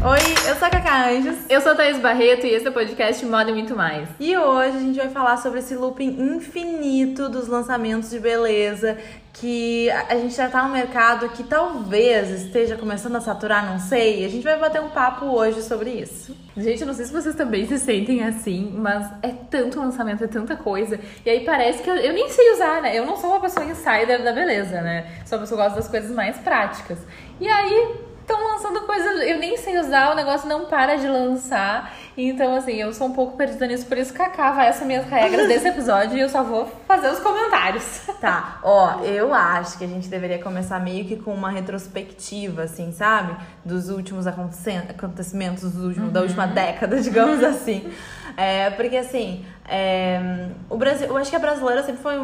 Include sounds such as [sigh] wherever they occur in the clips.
Oi, eu sou a Cacá Anjos. Eu sou a Thaís Barreto e esse é o podcast Moda e Muito Mais. E hoje a gente vai falar sobre esse looping infinito dos lançamentos de beleza que a gente já tá no mercado que talvez esteja começando a saturar, não sei. A gente vai bater um papo hoje sobre isso. Gente, não sei se vocês também se sentem assim, mas é tanto lançamento, é tanta coisa. E aí parece que eu, eu nem sei usar, né? Eu não sou uma pessoa insider da beleza, né? Sou uma pessoa que gosta das coisas mais práticas. E aí estão lançando coisas, eu nem sei usar, o negócio não para de lançar. Então, assim, eu sou um pouco perdida nisso, por isso Cacá vai essas minhas regras desse [laughs] episódio e eu só vou fazer os comentários. Tá, ó, eu acho que a gente deveria começar meio que com uma retrospectiva, assim, sabe? Dos últimos acontecimentos dos últimos, uhum. da última década, [laughs] digamos assim. É, porque assim, é, o Brasil, eu acho que a brasileira sempre foi,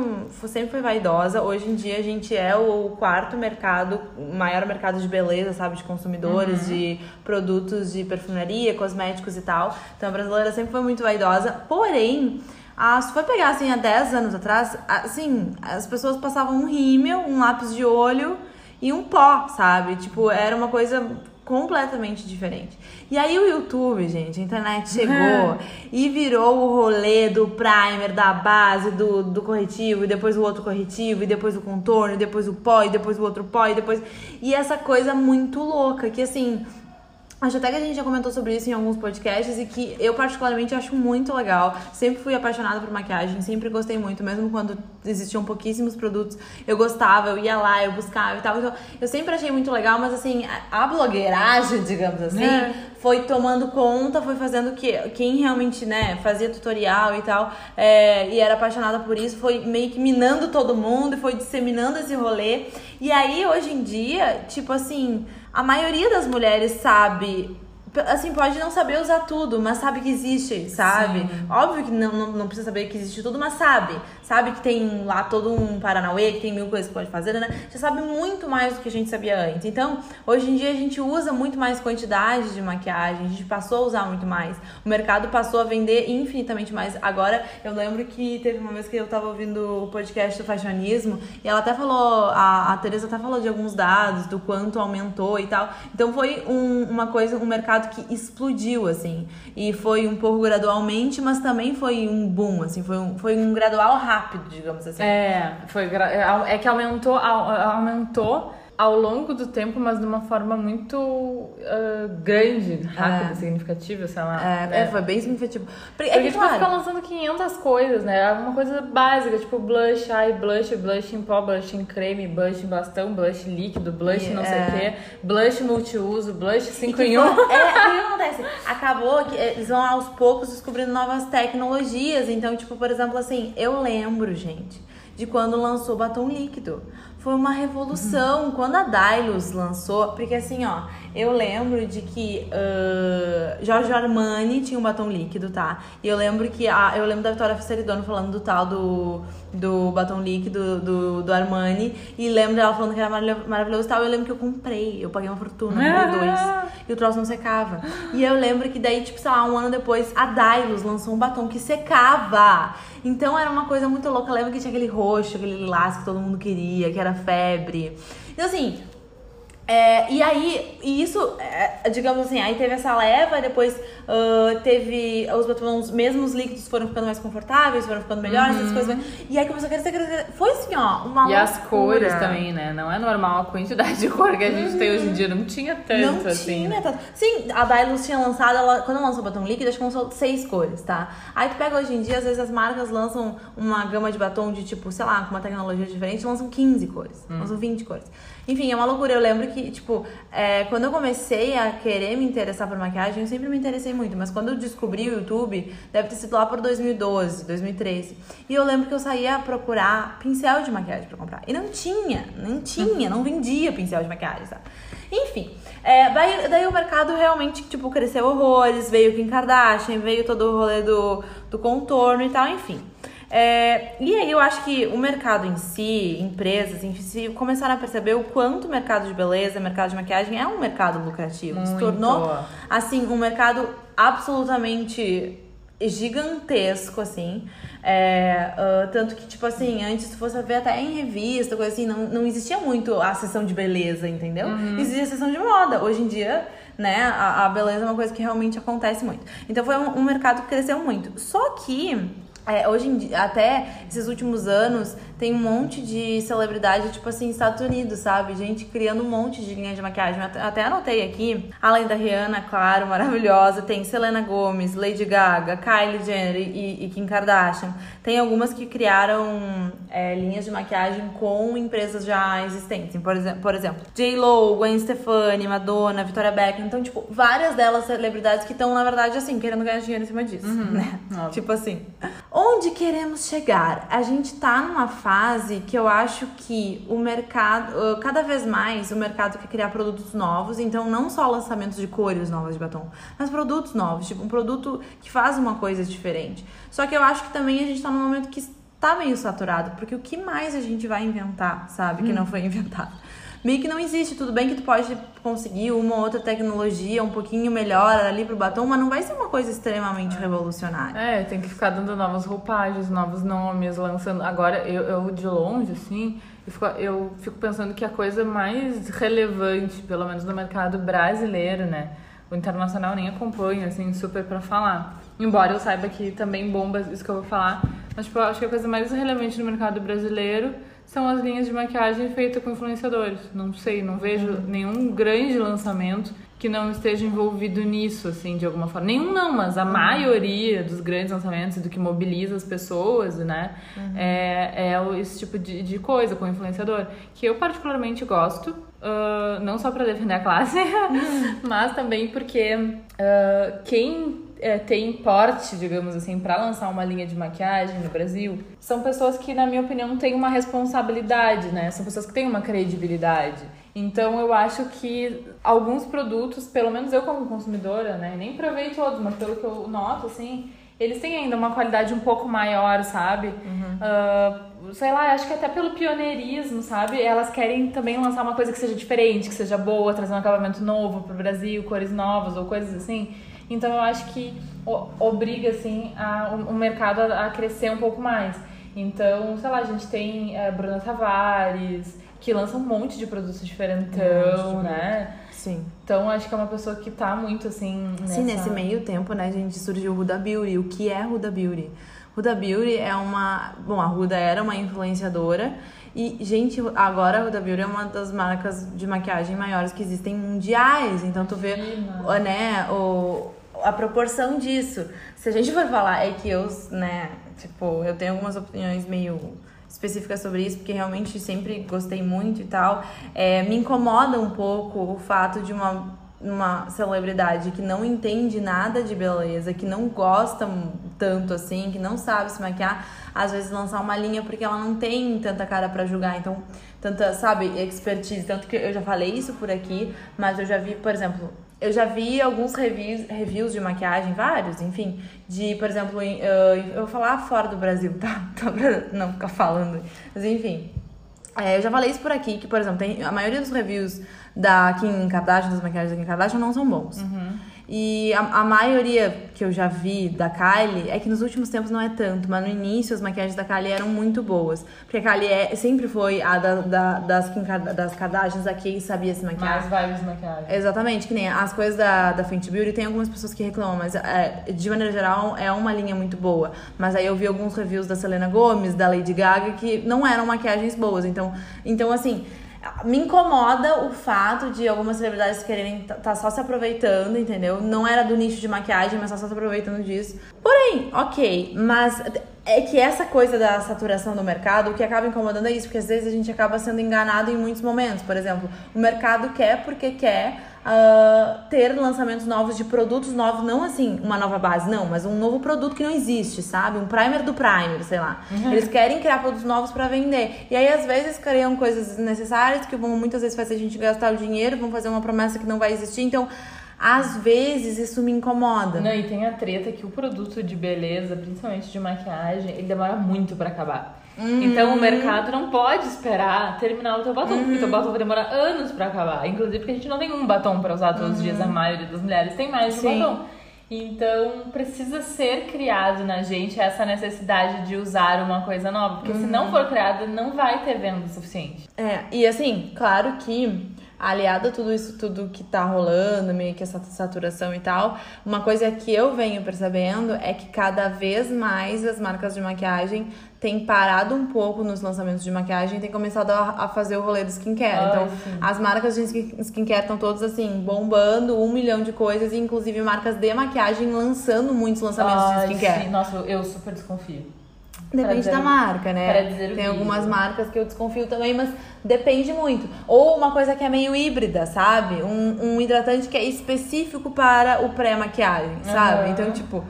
sempre foi vaidosa. Hoje em dia a gente é o quarto mercado, o maior mercado de beleza, sabe, de consumidores, uhum. de produtos de perfumaria, cosméticos e tal. Então a brasileira sempre foi muito vaidosa. Porém, ah, se for pegar assim há 10 anos atrás, assim, as pessoas passavam um rímel, um lápis de olho e um pó, sabe? Tipo, era uma coisa completamente diferente. E aí o YouTube, gente, a internet [laughs] chegou e virou o rolê do primer, da base, do, do corretivo, e depois o outro corretivo, e depois o contorno, e depois o pó, e depois o outro pó, e depois. E essa coisa muito louca, que assim Acho até que a gente já comentou sobre isso em alguns podcasts e que eu particularmente acho muito legal. Sempre fui apaixonada por maquiagem, sempre gostei muito, mesmo quando existiam pouquíssimos produtos, eu gostava, eu ia lá, eu buscava e tal. Então, eu sempre achei muito legal, mas assim, a blogueiragem, [laughs] digamos assim, é. foi tomando conta, foi fazendo que quem realmente, né, fazia tutorial e tal, é, e era apaixonada por isso, foi meio que minando todo mundo e foi disseminando esse rolê. E aí, hoje em dia, tipo assim a maioria das mulheres sabe assim, pode não saber usar tudo, mas sabe que existe, sabe? Sim. Óbvio que não, não, não, precisa saber que existe tudo, mas sabe. Sabe que tem lá todo um Paranauê, que tem mil coisas que pode fazer, né? Já sabe muito mais do que a gente sabia antes. Então, hoje em dia a gente usa muito mais quantidade de maquiagem, a gente passou a usar muito mais. O mercado passou a vender infinitamente mais. Agora, eu lembro que teve uma vez que eu tava ouvindo o podcast do fashionismo e ela até falou, a, a Tereza até falou de alguns dados, do quanto aumentou e tal. Então, foi um, uma coisa, um mercado que explodiu, assim. E foi um pouco gradualmente, mas também foi um boom, assim. Foi um, foi um gradual rápido, digamos assim. É, foi, é, é que aumentou, aumentou ao longo do tempo, mas de uma forma muito uh, grande, rápida, é. significativa, sei lá. É, é. foi bem significativo. Porque, é Porque tipo, claro. fica lançando 500 coisas, né? Uma coisa básica, tipo blush, eye blush, blush em pó, blush em creme, blush em bastão, blush líquido, blush não sei o é. quê, blush multiuso, blush 5 em 1. Um. É, o que acontece? Acabou que eles vão aos poucos descobrindo novas tecnologias. Então, tipo, por exemplo, assim, eu lembro, gente, de quando lançou batom líquido foi uma revolução. Uhum. Quando a Dylos lançou, porque assim, ó, eu lembro de que uh, Giorgio Armani tinha um batom líquido, tá? E eu lembro que a, eu lembro da Vitória Fesseridono falando do tal do, do batom líquido do, do Armani e lembro dela falando que era maravilhoso e tal. Eu lembro que eu comprei, eu paguei uma fortuna, ah. dois, [laughs] e o troço não secava. E eu lembro que daí, tipo, sei lá, um ano depois, a Dylos lançou um batom que secava. Então era uma coisa muito louca. Eu lembro que tinha aquele roxo, aquele lilás que todo mundo queria, que era febre. Então, assim, é, e aí, e isso, é, digamos assim, aí teve essa leva, depois uh, teve os batons, mesmo os líquidos foram ficando mais confortáveis, foram ficando melhores, uhum. coisas. E aí começou a crescer, crescer. Foi assim, ó, uma E loucura. as cores também, né? Não é normal a quantidade de cor que a gente uhum. tem hoje em dia, não tinha tanto não assim. Tinha né? tanto. Sim, a Dylos tinha lançado, ela, quando lançou o batom líquido, acho que lançou seis cores, tá? Aí tu pega hoje em dia, às vezes as marcas lançam uma gama de batom de tipo, sei lá, com uma tecnologia diferente, lançam 15 cores, uhum. lançam 20 cores. Enfim, é uma loucura. Eu lembro que, tipo, é, quando eu comecei a querer me interessar por maquiagem, eu sempre me interessei muito. Mas quando eu descobri o YouTube, deve ter sido lá por 2012, 2013. E eu lembro que eu saía procurar pincel de maquiagem pra comprar. E não tinha, não tinha, não vendia pincel de maquiagem, sabe? Enfim, é, daí, daí o mercado realmente, tipo, cresceu horrores. Veio Kim Kardashian, veio todo o rolê do, do contorno e tal, enfim. É, e aí eu acho que o mercado em si, empresas em si, começaram a perceber o quanto o mercado de beleza, mercado de maquiagem é um mercado lucrativo. Muito. Se tornou, assim, um mercado absolutamente gigantesco, assim. É, uh, tanto que, tipo assim, antes se fosse ver até em revista, coisa assim, não, não existia muito a sessão de beleza, entendeu? Uhum. Existia a sessão de moda. Hoje em dia né? A, a beleza é uma coisa que realmente acontece muito. Então foi um, um mercado que cresceu muito. Só que é, hoje em dia, até esses últimos anos, tem um monte de celebridade, tipo assim, Estados Unidos, sabe? Gente criando um monte de linha de maquiagem. Até anotei aqui, além da Rihanna, claro, maravilhosa, tem Selena Gomez, Lady Gaga, Kylie Jenner e, e Kim Kardashian. Tem algumas que criaram é, linhas de maquiagem com empresas já existentes. Por, exemplo, por exemplo, J-Lo, Gwen Stefani, Madonna, Victoria Beckham. Então, tipo, várias delas celebridades que estão, na verdade, assim, querendo ganhar dinheiro em cima disso, uhum, né? Óbvio. Tipo assim. Onde queremos chegar? A gente tá numa fase que eu acho que o mercado, cada vez mais, o mercado quer criar produtos novos, então não só lançamentos de cores novas de batom, mas produtos novos, tipo um produto que faz uma coisa diferente. Só que eu acho que também a gente tá num momento que tá meio saturado, porque o que mais a gente vai inventar, sabe, que hum. não foi [laughs] inventado? Meio que não existe. Tudo bem que tu pode conseguir uma outra tecnologia um pouquinho melhor ali pro batom, mas não vai ser uma coisa extremamente revolucionária. É, tem que ficar dando novas roupagens, novos nomes, lançando. Agora, eu, eu de longe, assim, eu fico, eu fico pensando que a coisa mais relevante, pelo menos no mercado brasileiro, né? O internacional nem acompanha, assim, super pra falar. Embora eu saiba que também bomba isso que eu vou falar. Mas, tipo, eu acho que a coisa mais relevante no mercado brasileiro são as linhas de maquiagem feitas com influenciadores. Não sei, não vejo uhum. nenhum grande lançamento que não esteja envolvido nisso, assim, de alguma forma. Nenhum não, mas a uhum. maioria dos grandes lançamentos, do que mobiliza as pessoas, né, uhum. é, é esse tipo de, de coisa com influenciador, que eu particularmente gosto, uh, não só para defender a classe, [laughs] uhum. mas também porque uh, quem é, tem porte, digamos assim, para lançar uma linha de maquiagem no Brasil, são pessoas que, na minha opinião, têm uma responsabilidade, né? São pessoas que têm uma credibilidade. Então eu acho que alguns produtos, pelo menos eu como consumidora, né, nem provei todos, mas pelo que eu noto, assim, eles têm ainda uma qualidade um pouco maior, sabe? Uhum. Uh, sei lá, acho que até pelo pioneirismo, sabe? Elas querem também lançar uma coisa que seja diferente, que seja boa, trazer um acabamento novo pro Brasil, cores novas ou coisas assim. Então eu acho que obriga assim a, o, o mercado a, a, crescer um pouco mais. Então, sei lá, a gente tem a eh, Bruna Tavares, que lança um monte de produtos diferentão, um né? Sim. Então, acho que é uma pessoa que tá muito assim. Nessa... Sim, nesse meio tempo, né, a gente surgiu o Huda Beauty. O que é Huda Beauty? Huda Beauty é uma. Bom, a Huda era uma influenciadora. E, gente, agora a Huda Beauty é uma das marcas de maquiagem maiores que existem mundiais. Então, tu vê, né, o, a proporção disso. Se a gente for falar, é que eu, né, tipo, eu tenho algumas opiniões meio específicas sobre isso, porque realmente sempre gostei muito e tal. É, me incomoda um pouco o fato de uma uma celebridade que não entende nada de beleza, que não gosta tanto assim, que não sabe se maquiar, às vezes lançar uma linha porque ela não tem tanta cara para julgar, então tanta, sabe, expertise, tanto que eu já falei isso por aqui, mas eu já vi, por exemplo, eu já vi alguns reviews, reviews de maquiagem, vários, enfim, de, por exemplo, em, uh, eu vou falar fora do Brasil, tá? [laughs] Tá pra não ficar falando. Mas enfim. É, eu já falei isso por aqui, que, por exemplo, tem, a maioria dos reviews da Kim Kardashian, das maquiagens da Kim Kardashian, não são bons. Uhum. E a, a, maioria que eu já vi da Kylie é que nos últimos tempos não é tanto, mas no início as maquiagens da Kylie eram muito boas. Porque a Kylie é, sempre foi a da, da, das, das Kardashians a que sabia se maquiar. Mais vibes de maquiagem. Exatamente, que nem as coisas da, da Fenty Beauty, tem algumas pessoas que reclamam, mas é, de maneira geral é uma linha muito boa. Mas aí eu vi alguns reviews da Selena Gomez, da Lady Gaga, que não eram maquiagens boas. Então, então assim me incomoda o fato de algumas celebridades quererem estar tá só se aproveitando, entendeu? Não era do nicho de maquiagem, mas só se aproveitando disso. Porém, ok, mas é que essa coisa da saturação do mercado, o que acaba incomodando é isso, porque às vezes a gente acaba sendo enganado em muitos momentos. Por exemplo, o mercado quer porque quer uh, ter lançamentos novos de produtos novos, não assim, uma nova base, não, mas um novo produto que não existe, sabe? Um primer do primer, sei lá. Uhum. Eles querem criar produtos novos para vender. E aí, às vezes, criam coisas desnecessárias que vão muitas vezes fazer a gente gastar o dinheiro, vão fazer uma promessa que não vai existir. Então, às vezes isso me incomoda. Não, e tem a treta que o produto de beleza, principalmente de maquiagem, ele demora muito para acabar. Uhum. Então o mercado não pode esperar terminar o teu batom, uhum. porque o teu batom vai demorar anos para acabar. Inclusive porque a gente não tem um batom para usar todos os dias, a uhum. maioria das mulheres tem mais de um batom. Então precisa ser criado na gente essa necessidade de usar uma coisa nova, porque se não uhum. for criada, não vai ter venda o suficiente. É, e assim, claro que aliado a tudo isso, tudo que tá rolando, meio que essa saturação e tal, uma coisa que eu venho percebendo é que cada vez mais as marcas de maquiagem têm parado um pouco nos lançamentos de maquiagem e têm começado a, a fazer o rolê do skincare. Ai, então, sim. as marcas de skin- skincare estão todas assim, bombando um milhão de coisas, e inclusive marcas de maquiagem lançando muitos lançamentos Ai, de skincare. sim. Nossa, eu super desconfio. Depende dizer da marca, né? Tem algumas marcas que eu desconfio também, mas depende muito. Ou uma coisa que é meio híbrida, sabe? Um, um hidratante que é específico para o pré-maquiagem, sabe? Aham. Então, tipo,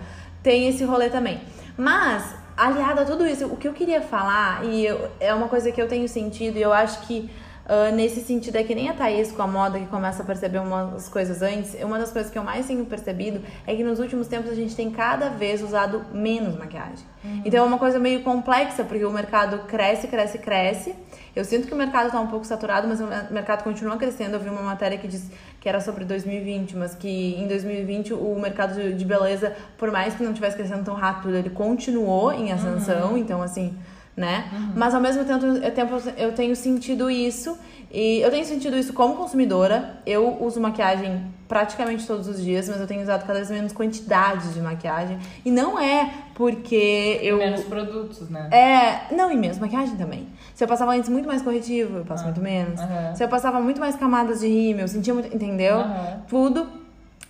tem esse rolê também. Mas, aliado a tudo isso, o que eu queria falar, e eu- é uma coisa que eu tenho sentido, e eu acho que ah, nesse sentido é que nem a Thaís com a moda que começa a perceber umas coisas antes, uma das coisas que eu mais tenho percebido é que nos últimos tempos a gente tem cada vez usado menos maquiagem. Então é uma coisa meio complexa, porque o mercado cresce, cresce, cresce. Eu sinto que o mercado tá um pouco saturado, mas o mer- mercado continua crescendo. Eu vi uma matéria que disse que era sobre 2020, mas que em 2020 o mercado de- beleza, por mais que não estivesse crescendo tão rápido, ele continuou em ascensão. Então, assim, né? Mas ao mesmo tempo, eu, tempo eu tenho sentido isso. E eu tenho sentido isso como consumidora. Eu uso maquiagem praticamente todos os dias, mas eu tenho usado cada vez menos quantidade de maquiagem. E não é porque eu. Menos produtos, né? É, não, e menos maquiagem também. Se eu passava antes muito mais corretivo, eu passo muito menos. aham. Se eu passava muito mais camadas de rímel, eu sentia muito, entendeu? Aham. Tudo.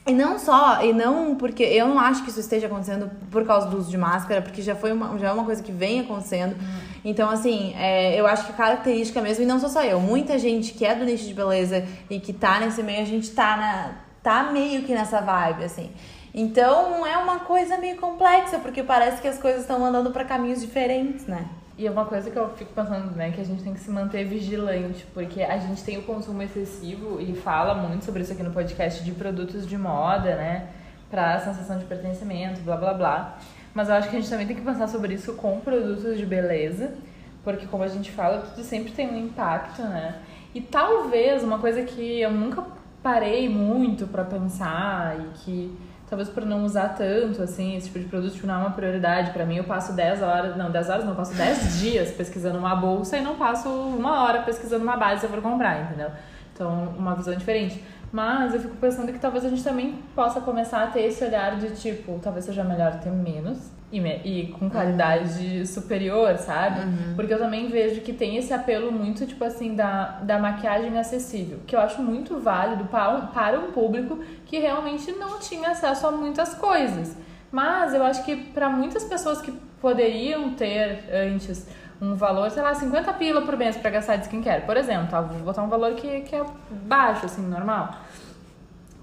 E não só, e não porque eu não acho que isso esteja acontecendo por causa do uso de máscara, porque já foi uma, já é uma coisa que vem acontecendo. Então, assim, é, eu acho que característica mesmo, e não sou só eu, muita gente que é do nicho de beleza e que tá nesse meio, a gente tá na. tá meio que nessa vibe, assim. Então é uma coisa meio complexa, porque parece que as coisas estão andando pra caminhos diferentes, né? E é uma coisa que eu fico pensando, né, que a gente tem que se manter vigilante, porque a gente tem o consumo excessivo e fala muito sobre isso aqui no podcast de produtos de moda, né, pra sensação de pertencimento, blá blá blá. Mas eu acho que a gente também tem que pensar sobre isso com produtos de beleza, porque como a gente fala, tudo sempre tem um impacto, né? E talvez uma coisa que eu nunca parei muito pra pensar e que talvez por não usar tanto assim esse tipo de produto tipo, não é uma prioridade pra mim eu passo 10 horas não 10 horas não eu passo 10 [laughs] dias pesquisando uma bolsa e não passo uma hora pesquisando uma base se eu for comprar entendeu? Então uma visão diferente. Mas eu fico pensando que talvez a gente também possa começar a ter esse olhar de tipo talvez seja melhor ter menos e, e com qualidade superior, sabe? Porque eu também vejo que tem esse apelo muito, tipo assim, da, da maquiagem acessível, que eu acho muito válido para um, para um público que realmente não tinha acesso a muitas coisas. Mas eu acho que para muitas pessoas que poderiam ter antes um valor, sei lá, 50 pila por mês para gastar de skincare, por exemplo, tá? Vou botar um valor que, que é baixo, assim, normal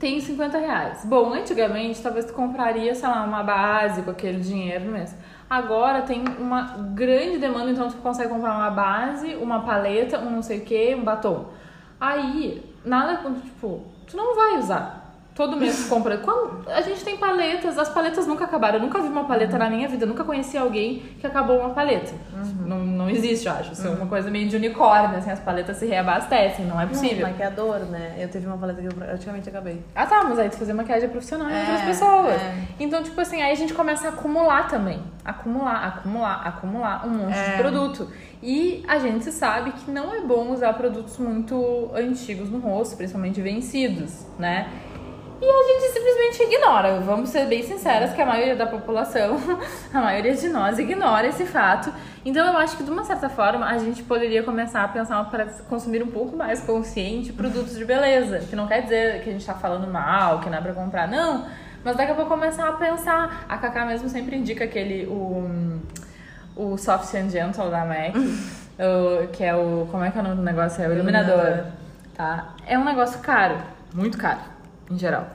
tem 50 reais. Bom, antigamente talvez tu compraria, sei lá, uma base com aquele dinheiro mês. Agora tem uma grande demanda, então tu consegue comprar uma base, uma paleta, um não sei o que, um batom. Aí, nada, tipo, tu não vai usar. Todo mês compra. Quando a gente tem paletas, as paletas nunca acabaram. Eu nunca vi uma paleta na minha vida, eu nunca conheci alguém que acabou uma paleta. Não, não existe, eu acho. Isso é uma coisa meio de unicórnio, assim, as paletas se reabastecem, não é possível. maquiador, né? Eu teve uma paleta que eu praticamente acabei. Ah tá, mas aí tu fazer maquiagem profissional em É, outras pessoas. é. Então, tipo assim, aí a gente começa a acumular também. Acumular, acumular, acumular um monte É. de produto. E a gente sabe que não é bom usar produtos muito antigos no rosto, principalmente vencidos, né? Simplesmente ignora. Vamos ser bem sinceras que a maioria da população, [laughs] a maioria de nós ignora esse fato. Então eu acho que de uma certa forma a gente poderia começar a pensar para consumir um pouco mais consciente produtos de beleza, que não quer dizer que a gente tá falando mal, que não é pra comprar, não. Mas daqui a pouco começar a pensar. A Kaká mesmo sempre indica aquele o o Soft and Gentle da MAC, [laughs] o- que é o como é que é o nome do negócio? É o iluminador. Iluminador. Tá? É um negócio caro, muito caro, em geral.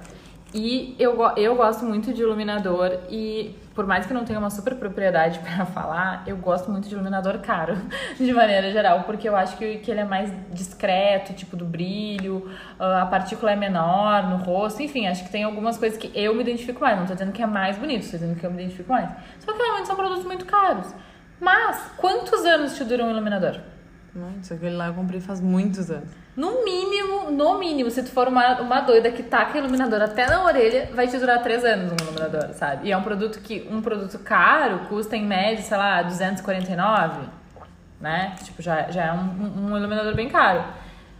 E eu, eu gosto muito de iluminador e por mais que eu não tenha uma super propriedade [laughs] pra falar, eu gosto muito de iluminador caro, [laughs] de maneira geral, porque eu acho que, que ele é mais discreto, tipo do brilho, ah, a partícula é menor no rosto, enfim, acho que tem algumas coisas que eu me identifico mais. Não tô dizendo que é mais bonito, tô dizendo que eu me identifico mais. Só que realmente são produtos muito caros. Mas quantos anos te dura um iluminador? Isso aquele lá eu comprei faz muitos anos. No mínimo, no mínimo, se tu for uma, uma doida que taca iluminador até na orelha, vai te durar três anos um iluminador, sabe? E é um produto que, um produto caro, custa em média, sei lá, 249, né? Tipo, já, já é um- um iluminador bem caro.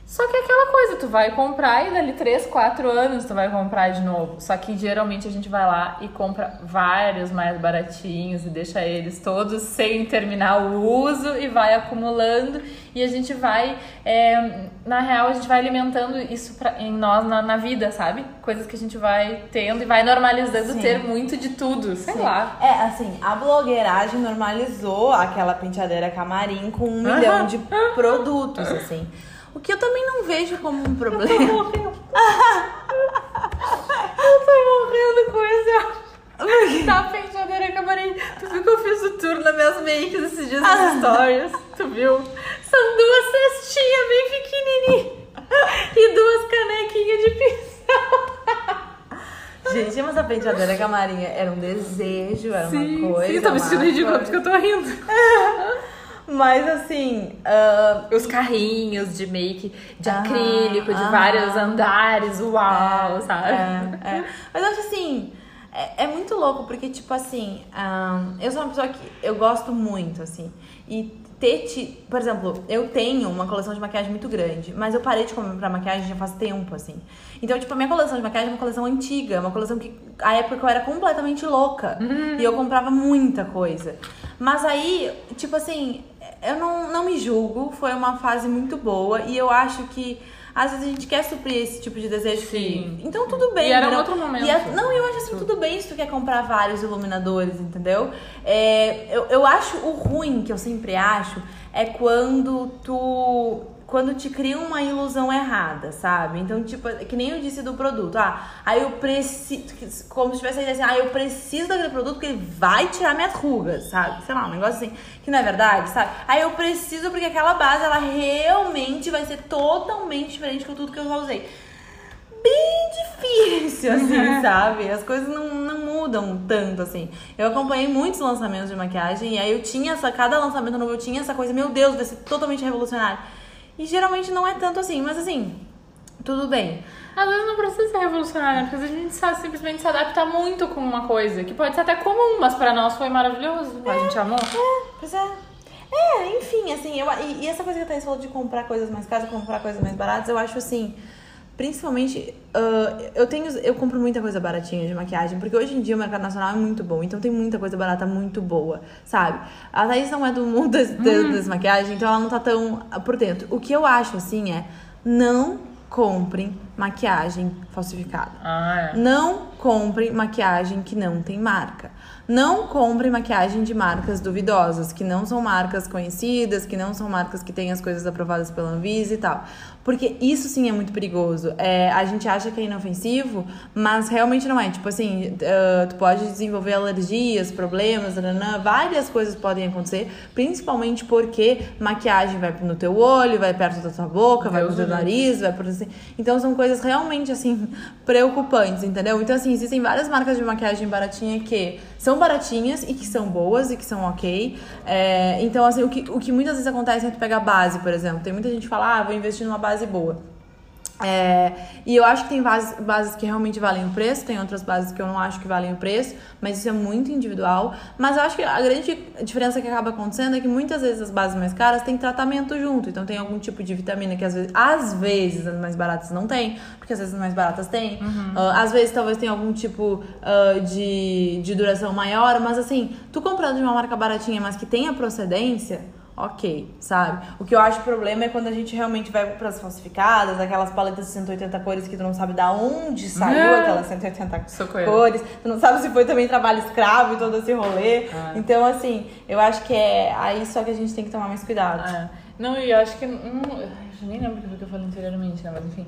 Só que é aquela coisa, tu vai comprar e dali 3, 4 anos tu vai comprar de novo. Só que geralmente a gente vai lá e compra vários mais baratinhos e deixa eles todos sem terminar o uso e vai acumulando. E a gente vai, é, na real, a gente vai alimentando isso pra, em nós na, na, vida, sabe? Coisas que a gente vai tendo e vai normalizando Sim. ter muito de tudo, sei Sim. lá. É, assim, a blogueiragem normalizou aquela penteadeira camarim com um milhão de produtos, assim. O que eu também não vejo como um problema. Eu tô morrendo. [laughs] eu tô morrendo com esse. Tá penteadeira camarém. Tu viu que eu fiz o tour nas minhas makes esses dias nas ah. stories? Tu viu? São duas cestinhas bem pequenininhas. E duas canequinhas de pincel. [laughs] Gente, mas a penteadeira camarinha era um desejo, era sim, uma coisa. Sim, tá me sentindo ridícula porque eu tô rindo. Mas assim. Uh... Os carrinhos de make de ah, acrílico, de ah, vários andares, uau, é, sabe? É, é. Mas eu acho assim. É, é, muito louco, porque, tipo assim, um, eu sou uma pessoa que eu gosto muito, assim. E ter, te, por exemplo, eu tenho uma coleção de maquiagem muito grande, mas eu parei de comprar maquiagem já faz tempo, assim. Então, tipo, a minha coleção de maquiagem é uma coleção antiga, uma coleção que a época eu era completamente louca. Uhum. E eu comprava muita coisa. Mas aí, tipo assim, eu não, não me julgo, foi uma fase muito boa e eu acho que às vezes a gente quer suprir esse tipo de desejo. Sim. Que... Então tudo bem. E era um outro momento. A... Não, eu acho assim, tudo bem se tu quer comprar vários iluminadores, entendeu? É, eu, eu acho o ruim, que eu sempre acho, é quando tu quando te cria uma ilusão errada, sabe? Então, tipo, que nem eu disse do produto. Ah, aí eu preciso. Como se tivesse assim, ah, eu preciso daquele produto porque ele vai tirar minhas rugas, sabe? Sei lá, um negócio assim, que não é verdade, sabe? Aí eu preciso porque aquela base, ela realmente vai ser totalmente diferente com tudo que eu já usei. Bem difícil, assim, [laughs] sabe? As coisas não, não mudam tanto, assim. Eu acompanhei muitos lançamentos de maquiagem e aí eu tinha essa. Cada lançamento novo eu tinha essa coisa, meu Deus, vai ser totalmente revolucionário. E geralmente não é tanto assim, mas assim, tudo bem. Às vezes não precisa ser revolucionário, né? porque a gente sabe simplesmente se adapta muito com uma coisa, que pode ser até comum, mas para nós foi maravilhoso. É, a gente amou. É, pois é. É, enfim, assim, eu, e, e essa coisa que a Thaís falou de comprar coisas mais caras, comprar coisas mais baratas, eu acho assim Principalmente, uh, eu tenho, eu compro muita coisa baratinha de maquiagem, porque hoje em dia o mercado nacional é muito bom, então tem muita coisa barata muito boa, sabe? A Thaís não é do mundo das, das, das maquiagens, então ela não tá tão por dentro. O que eu acho, assim, é não comprem maquiagem falsificada. Ah, é. Não comprem maquiagem que não tem marca. Não compre maquiagem de marcas duvidosas, que não são marcas conhecidas, que não são marcas que têm as coisas aprovadas pela Anvisa e tal. Porque isso sim é muito perigoso. É, a gente acha que é inofensivo, mas realmente não é. Tipo assim, uh, tu pode desenvolver alergias, problemas, várias coisas podem acontecer, principalmente porque maquiagem vai no teu olho, vai perto da tua boca, vai Deus pro teu nariz, vai por assim. Então são coisas realmente assim preocupantes, entendeu? Então assim, existem várias marcas de maquiagem baratinha que são baratinhas e que são boas e que são ok. É, então, assim, o que, o que muitas vezes acontece é tu pegar base, por exemplo. Tem muita gente que fala, ah, vou investir numa base boa. É, e eu acho que tem bases, bases que realmente valem o preço, tem outras bases que eu não acho que valem o preço, mas isso é muito individual. Mas eu acho que a grande diferença que acaba acontecendo é que muitas vezes as bases mais caras têm tratamento junto, então tem algum tipo de vitamina que às vezes, às vezes as mais baratas não tem, porque às vezes as mais baratas tem. Uhum. Uh, às vezes talvez tenha algum tipo uh, de, de duração maior, mas assim, tu comprando de uma marca baratinha, mas que tenha procedência ok, sabe? O que eu acho problema é quando a gente realmente vai para as falsificadas, aquelas paletas de 180 cores que tu não sabe da onde saiu ah, aquelas 180 Socorro. cores, tu não sabe se foi também trabalho escravo e todo esse rolê. Ah. Então, assim, eu acho que é aí só que a gente tem que tomar mais cuidado. Ah. Não, e eu acho que. Hum, eu nem lembro o que eu falei anteriormente, né? Mas enfim.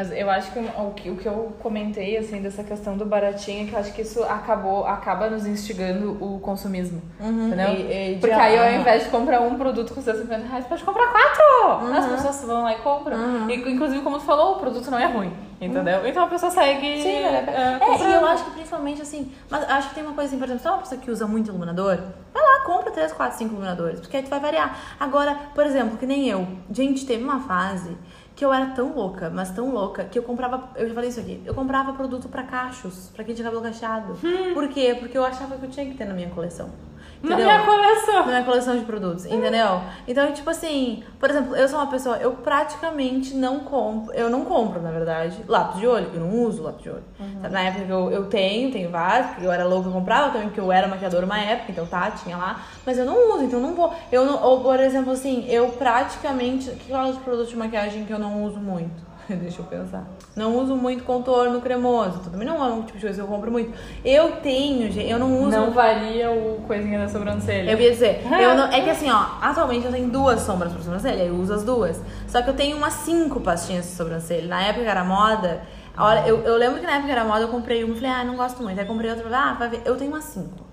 Mas eu acho que o, que o que eu comentei, assim, dessa questão do baratinho, é que eu acho que isso acabou, acaba nos instigando o consumismo. Uhum. Entendeu? E, e Porque aí, ao invés de comprar um produto com 150 reais, pode comprar quatro! Uhum. As pessoas vão lá e compram. Uhum. E, inclusive, como tu falou, o produto não é ruim. Entendeu? Uhum. Então a pessoa segue. Sim, é, é, e eu acho que principalmente assim. Mas acho que tem uma coisa assim, por exemplo, se é uma pessoa que usa muito iluminador, vai lá, compra 3, 4, 5 iluminadores. Porque aí tu vai variar. Agora, por exemplo, que nem eu. Gente, teve uma fase que eu era tão louca, mas tão louca, que eu comprava, eu já falei isso aqui, eu comprava produto para cachos, para quem tinha cabelo cacheado. Hum. Por quê? Porque eu achava que eu tinha que ter na minha coleção. Na Entendeu? minha coleção. na minha coleção de produtos, entendeu? Então, tipo assim, por exemplo, eu sou uma pessoa, eu praticamente não compro, eu não compro, na verdade, lápis de olho, eu não uso lápis de olho. Sabe, Na época que eu, eu tenho, tenho vários, porque eu era louca, eu comprava também, porque eu era maquiadora uma época, então tá, tinha lá, mas eu não uso, então não vou. Eu não, ou, por exemplo, assim, eu praticamente, que qual é os produtos de maquiagem que eu não uso muito? [laughs] Deixa eu pensar. Não uso muito contorno cremoso. Também não é um tipo de coisa que eu compro muito. Eu tenho, gente, eu não uso. Não varia o coisinha da sobrancelha. Eu ia dizer, eu não, [laughs] é que assim, ó, atualmente eu tenho duas sombras pra sobrancelha, eu uso as duas. Só que eu tenho umas cinco pastinhas de sobrancelha. Na época era moda, olha, eu, eu lembro que na época era moda eu comprei uma e falei, ah, não gosto muito. Aí comprei outra, falei, ah, vai ver, eu tenho umas cinco.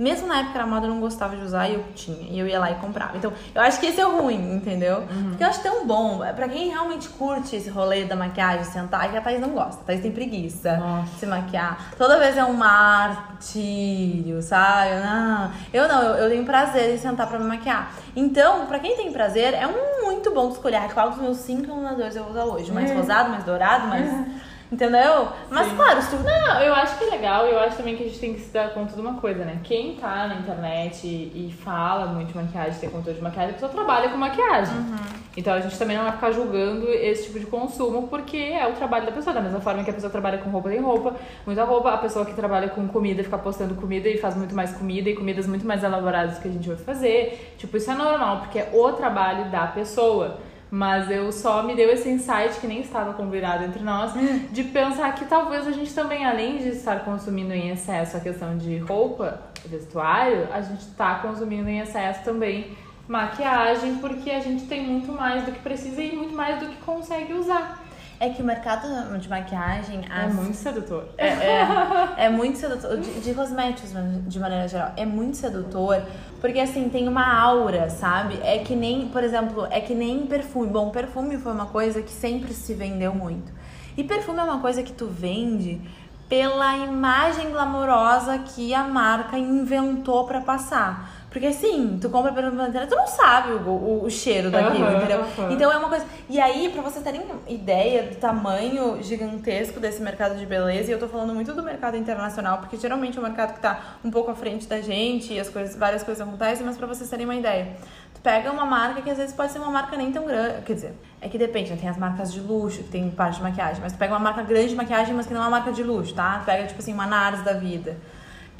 Mesmo na época era moda, eu não gostava de usar e eu tinha. E eu ia lá e comprava. Então, eu acho que esse é o ruim, entendeu? Porque eu acho tão bom. Pra quem realmente curte esse rolê da maquiagem, sentar, é que a Thaís não gosta. A Thaís tem preguiça Nossa. de se maquiar. Toda vez é um martírio, sabe? Não. Eu não, eu, eu tenho prazer em sentar pra me maquiar. Então, pra quem tem prazer, é um muito bom escolher. Ah, Qual dos meus cinco iluminadores eu vou usar hoje? Mais É. rosado, mais dourado, mais. Entendeu? Mas Sim. claro, se tu. Não, eu acho que é legal e eu acho também que a gente tem que se dar conta de uma coisa, né? Quem tá na internet e, fala muito de maquiagem, tem conteúdo de maquiagem, a pessoa trabalha com maquiagem. Então a gente também não vai ficar julgando esse tipo de consumo porque é o trabalho da pessoa. Da mesma forma que a pessoa trabalha com roupa, tem roupa, muita roupa. A pessoa que trabalha com comida fica postando comida e faz muito mais comida e comidas muito mais elaboradas que a gente vai fazer. Tipo, isso é normal porque é o trabalho da pessoa. Mas eu só me deu esse insight que nem estava combinado entre nós, de pensar que talvez a gente também, além de estar consumindo em excesso a questão de roupa, vestuário, a gente está consumindo em excesso também maquiagem, porque a gente tem muito mais do que precisa e muito mais do que consegue usar. É que o mercado de maquiagem. É as- muito sedutor. É, é, é muito sedutor. De, de cosméticos, de maneira geral, é muito sedutor. Porque assim, tem uma aura, sabe? É que nem, por exemplo, é que nem perfume. Bom, perfume foi uma coisa que sempre se vendeu muito. E perfume é uma coisa que tu vende pela imagem glamourosa que a marca inventou pra passar. Porque assim, tu compra pela internet, tu não sabe o, o, o cheiro daquilo, Aham, entendeu? aham. Então é uma coisa. E aí, pra vocês terem ideia do tamanho gigantesco desse mercado de beleza, e eu tô falando muito do mercado internacional, porque geralmente é um mercado que tá um pouco à frente da gente e as coisas, várias coisas acontecem, mas pra vocês terem uma ideia. Tu pega uma marca que às vezes pode ser uma marca nem tão grande. Quer dizer, é que depende, né? Tem as marcas de luxo, que tem parte de maquiagem, mas tu pega uma marca grande de maquiagem, mas que não é uma marca de luxo, tá? Tu pega, tipo assim, uma Nars da vida.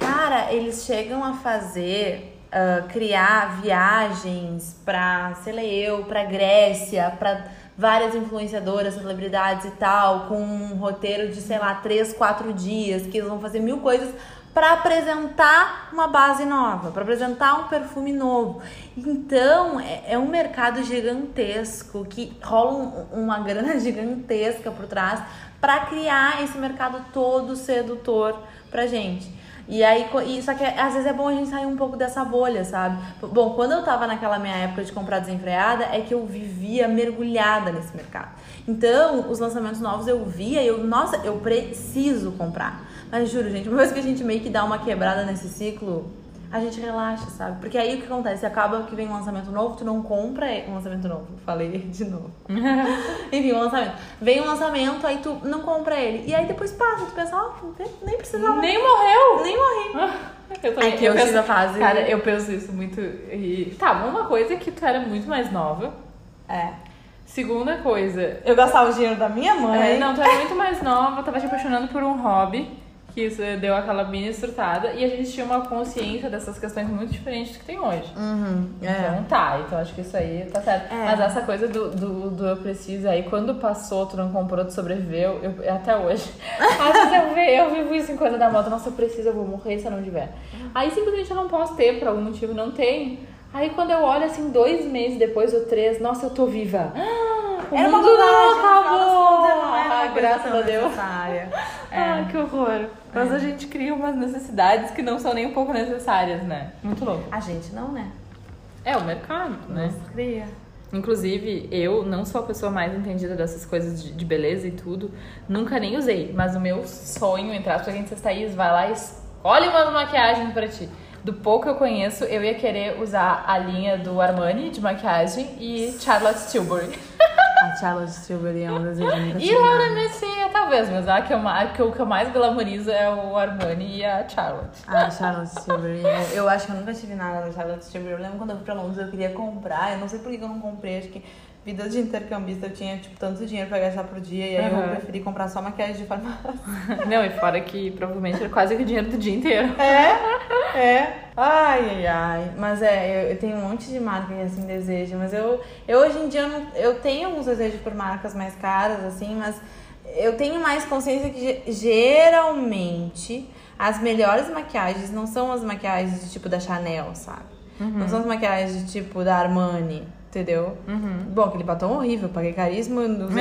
Cara, eles chegam a fazer, ah, criar viagens pra, sei lá eu, pra Grécia, pra várias influenciadoras, celebridades e tal, com um roteiro de, sei lá, três, quatro dias, que eles vão fazer mil coisas pra apresentar uma base nova, pra apresentar um perfume novo. Então, é, é um mercado gigantesco que rola um- uma [laughs] grana gigantesca por trás pra criar esse mercado todo sedutor pra gente. E aí, só que às vezes é bom a gente sair um pouco dessa bolha, sabe? Bom, quando eu tava naquela minha época de comprar desenfreada, é que eu vivia mergulhada nesse mercado. Então, os lançamentos novos eu via e eu, nossa, eu preciso comprar. Mas juro, gente, uma vez que a gente meio que dá uma quebrada nesse ciclo, a gente relaxa, sabe? Porque aí o que acontece? Acaba que vem um lançamento novo, tu não compra um lançamento novo. Falei [laughs] de novo. [laughs] Enfim, um lançamento. Vem um lançamento, aí tu não compra ele. E aí depois passa, tu pensa, ó, nem precisava. Nem morreu! Nem morri. [laughs] Eu também, É que eu penso, tive a fase- Cara, eu penso isso muito. E... Tá, uma coisa é que tu era muito mais nova. É. Segunda coisa, Eu gastava o dinheiro da minha mãe. É, não, tu era muito mais nova, tava te apaixonando por um hobby, que isso deu aquela mini surtada, e a gente tinha uma consciência dessas questões muito diferente do que tem hoje. Uhum, é. Então tá, então acho que isso aí tá certo. É. Mas essa coisa do, do, do eu preciso aí, quando passou, tu não comprou, tu sobreviveu, eu, até hoje. [laughs] Às vezes eu, ve- eu vivo isso em coisa da moda, nossa, eu preciso, eu vou morrer se eu não tiver. Aí simplesmente eu não posso ter, por algum motivo não tenho. Aí quando eu olho assim, dois meses depois ou três, nossa, eu tô viva. Ah, o Era uma mundo bobagem, não acabou. Ah, graças a Deus. necessária. [laughs] Ah, que horror. Mas a gente cria umas necessidades que não são nem um pouco necessárias, né? Muito louco. A gente não, né? É o mercado, né? Nossa, cria. Inclusive, eu não sou a pessoa mais entendida dessas coisas de, de beleza e tudo. Nunca nem usei. Mas o meu sonho, entre aspas, gente, vocês Thaís, vai lá e escolhe uma maquiagem pra ti. Do pouco que eu conheço, eu ia querer usar a linha do Armani de maquiagem e Charlotte Tilbury. A Charlotte Tilbury é um que eu nunca E Laura. Messier, talvez, mas a que, eu, a que eu- o que eu mais glamorizo é o Armani e a Charlotte. Ah, Charlotte Tilbury. Eu, eu acho que eu nunca tive nada da Charlotte Tilbury. Eu lembro quando eu fui pra Londres, eu queria comprar. Eu não sei por que eu não comprei. Acho que vida de intercambista eu tinha, tipo, tanto dinheiro pra gastar por dia. E aí eu Aham. preferi comprar só maquiagem de farmácia. [laughs] Não, e fora que provavelmente era quase que o dinheiro do dia inteiro. É, é. Ai, ai, ai. Mas é, eu, eu tenho um monte de marca que assim desejo. Mas eu, eu hoje em dia eu, não, eu tenho alguns desejos por marcas mais caras, assim, mas eu tenho mais consciência que ge- geralmente as melhores maquiagens não são as maquiagens de tipo da Chanel, sabe? Não são as maquiagens de tipo da Armani, entendeu? Bom, aquele batom horrível, paguei caríssimo, usei duas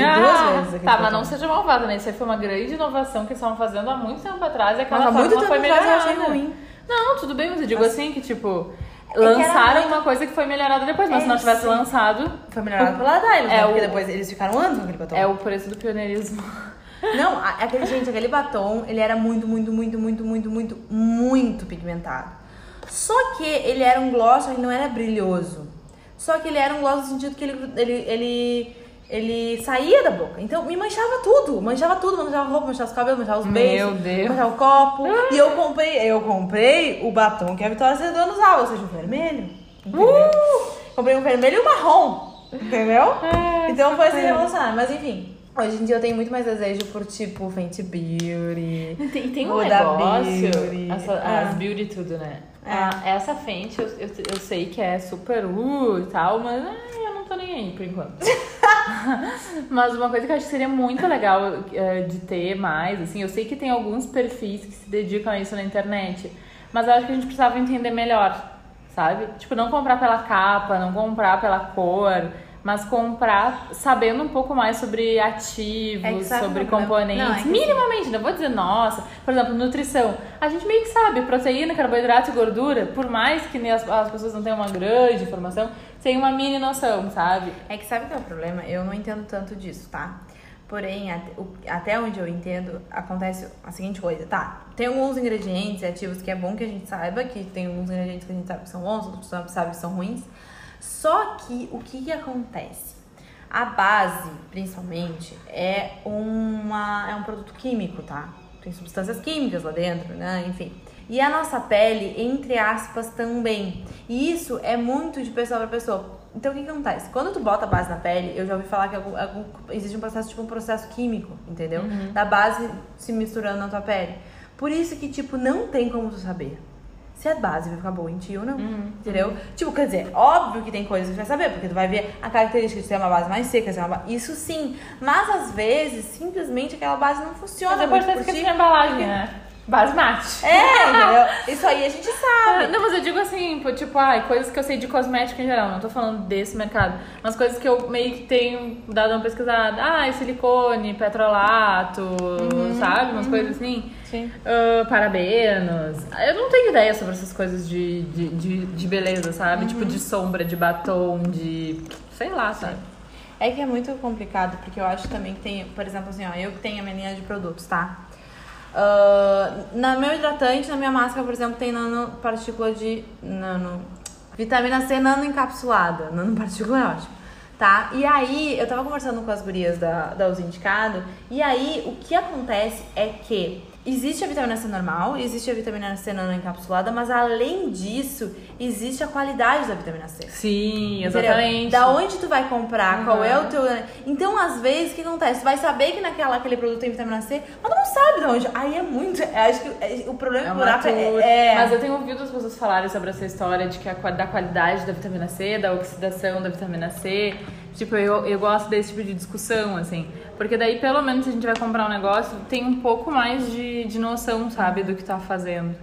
vezes tá, mas batom. não seja malvada, né? Isso aí foi uma grande inovação que eles estavam fazendo há muito tempo atrás e aquela Mas há muito tempo foi atrás eu melhorada. achei ruim. Não, tudo bem, mas eu digo assim que, tipo, era lançaram muito- uma coisa que foi melhorada depois, mas É, se não tivesse sim. lançado, Foi melhorado pela Dylos, É né? Porque o- depois eles ficaram anos com aquele batom. é o preço do pioneirismo. [laughs] Não, aquele, gente, aquele batom, ele era muito, muito, muito, muito, muito, muito, muito pigmentado. Só que ele era um gloss, ele não era brilhoso. Só que ele era um gloss no sentido que ele, ele, ele, ele saía da boca. Então me manchava tudo, manchava tudo, manchava a roupa, manchava os cabelos, manchava os Meu beijos, Deus. manchava o copo. E eu comprei, eu comprei o batom que a Vitória Sedona usava, ou seja, o vermelho. Uh! Comprei um vermelho e um marrom. Entendeu? Ai, então foi assim revolucionário. Mas enfim, hoje em dia eu tenho muito mais desejo por tipo Fenty Beauty. Tem, tem um negócio, Beauty. essa- Ah. as beauty tudo, né? É. Ah, essa Fenty, eu, eu, eu sei que é super uh e tal, mas eu não tô nem aí por enquanto. [laughs] mas uma coisa que eu acho que seria muito legal eh, de ter mais, assim, eu sei que tem alguns perfis que se dedicam a isso na internet, mas eu acho que a gente precisava entender melhor, sabe? Tipo, não comprar pela capa, não comprar pela cor, mas comprar sabendo um pouco mais sobre ativos, É que sobre componentes, Não, é que minimamente, não vou dizer nossa, por exemplo, nutrição. A gente meio que sabe, proteína, carboidrato e gordura, por mais que as, as pessoas não tenham uma grande informação, tem uma mini noção, sabe? É que sabe qual é o problema? Eu não entendo tanto disso, tá? Porém, até, onde eu entendo, acontece a seguinte coisa, tá? Tem alguns ingredientes e ativos que é bom que a gente saiba, que tem alguns ingredientes que a gente sabe que são bons, outros que sabe que são ruins. Só que o que, que acontece? A base, principalmente, é, uma, é um produto químico, tá? Tem substâncias químicas lá dentro, né? Enfim. E a nossa pele, entre aspas, também. E isso é muito de pessoa para pessoa. Então o que, que acontece? Quando tu bota a base na pele, eu já ouvi falar que algum- algum- existe um processo, tipo um processo químico, entendeu? Da base se misturando na tua pele. Por isso que, tipo, não tem como tu saber se a base vai ficar boa em ti ou não. Entendeu? Tipo, quer dizer, óbvio que tem coisas que tu vai saber, porque tu vai ver a característica de ter uma base mais seca, ser uma base... Isso sim. Mas às vezes, simplesmente aquela base não funciona. Mas depois escrito ti. na embalagem, né? Base mate. É, entendeu? Isso aí a gente sabe. Não, mas eu digo assim, tipo, ai, coisas que eu sei de cosmética em geral, não tô falando desse mercado, mas coisas que eu meio que tenho dado uma pesquisada. Ah, silicone, petrolato, sabe? Umas coisas assim. Sim. Ah, parabenos. Eu não tenho ideia sobre essas coisas de, de, de, de beleza, sabe? Tipo, de sombra, de batom, de. sei lá, sabe? É que é muito complicado, porque eu acho também que tem, por exemplo, assim, ó, eu que tenho a minha linha de produtos, tá? Ah, na meu hidratante, na minha máscara, por exemplo, tem nanopartícula de nano. Vitamina C nano encapsulada. Nanopartícula é ótimo. Tá? E aí, eu tava conversando com as gurias da, da Usa Indicado, e aí o que acontece é que existe a vitamina C normal, existe a vitamina C nano encapsulada, mas além disso, existe a qualidade da vitamina C. Sim, Entendeu? exatamente. Da onde tu vai comprar, qual é o Uhum. teu. Então, às vezes, o que acontece? Tu vai saber que naquela, aquele produto tem vitamina C, mas tu não sabe de onde. Aí é muito. eu Acho que é- o problema É buraco é. é- Mas eu tenho ouvido as pessoas falarem sobre essa história de que a, da qualidade da vitamina C, da oxidação da vitamina C. Tipo, eu, eu gosto desse tipo de discussão, assim. Porque daí, pelo menos, se a gente vai comprar um negócio, tem um pouco mais de, de noção, sabe, do que tá fazendo.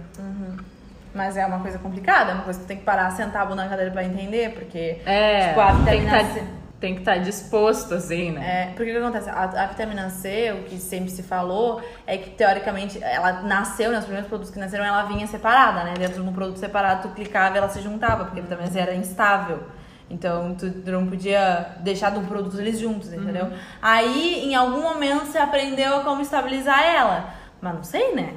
Mas é uma coisa complicada, é uma coisa que tu tem que parar, sentar a bunda na cadeira pra entender, porque. É, Tipo, a tem que vitamina tá, C. tem que estar disposto, assim, né? É, porque o que acontece? A, a vitamina C, o que sempre se falou, é que teoricamente ela nasceu, né? Os primeiros produtos que nasceram, ela vinha separada, né? Dentro de um produto separado, tu clicava e ela se juntava, porque a vitamina C era instável. Então, tu tu não podia deixar de um produto eles juntos, entendeu? Aí, em algum momento, você aprendeu a como estabilizar ela. Mas não sei, né?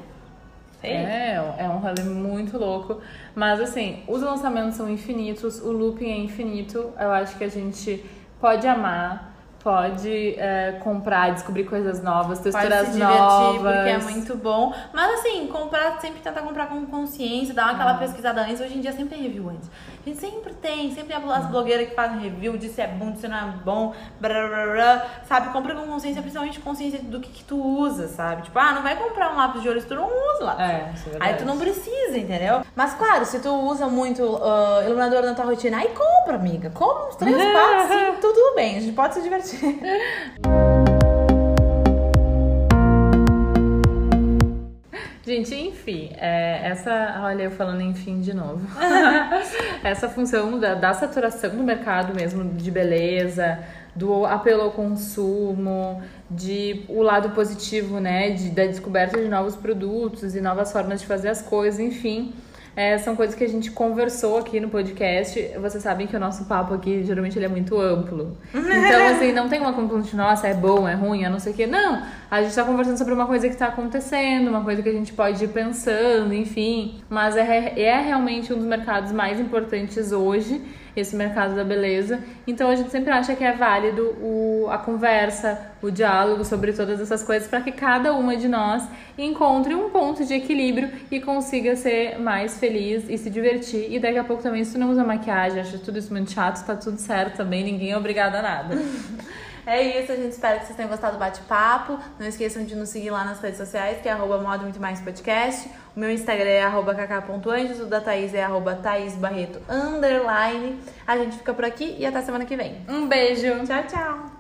Sei. É, é um rolê muito louco. Mas assim, os lançamentos são infinitos, o looping é infinito. Eu acho que a gente pode amar, pode é, comprar, descobrir coisas novas, texturas Pode se divertir, novas. porque é muito bom. Mas assim, comprar, sempre tentar comprar com consciência, dar aquela Ah. pesquisada antes. Hoje em dia sempre tem review antes. A gente sempre tem, sempre as blogueiras que fazem review de se é bom, de se não é bom, blá, blá, blá, sabe? Compra com consciência, principalmente consciência do que, que tu usa, sabe? Tipo, ah, não vai comprar um lápis de olho se tu não usa lápis. É, isso é verdade. Aí tu não precisa, entendeu? Mas claro, se tu usa muito ah, iluminador na tua rotina, aí compra, amiga. Compra uns 3, 4, 5, tudo bem. A gente pode se divertir. [laughs] Gente, enfim, é, essa. Olha, eu falando enfim de novo. [laughs] essa função da, da saturação do mercado mesmo de beleza, do apelo ao consumo, de o lado positivo, né? De, da descoberta de novos produtos e novas formas de fazer as coisas, enfim. É, são coisas que a gente conversou aqui no podcast. Vocês sabem que o nosso papo aqui, geralmente, ele é muito amplo. Então, [laughs] assim, não tem uma conclusão de, nossa, é bom, é ruim, é não sei o quê. Não, a gente tá conversando sobre uma coisa que tá acontecendo, uma coisa que a gente pode ir pensando, enfim. Mas é, é realmente um dos mercados mais importantes hoje, esse mercado da beleza. Então, a gente sempre acha que é válido o, a conversa, o diálogo sobre todas essas coisas para que cada uma de nós encontre um ponto de equilíbrio e consiga ser mais feliz e se divertir. E daqui a pouco também, se tu não usa maquiagem, acha tudo isso muito chato, tá tudo certo também, ninguém é obrigado a nada. [laughs] É isso, a gente espera que vocês tenham gostado do bate-papo. Não esqueçam de nos seguir lá nas redes sociais, que é arroba modo muito mais podcast. O meu Instagram é arroba kk.anjos, o da Thaís é arroba Thaís Barreto underline. A gente fica por aqui e até semana que vem. Um beijo! Tchau, tchau!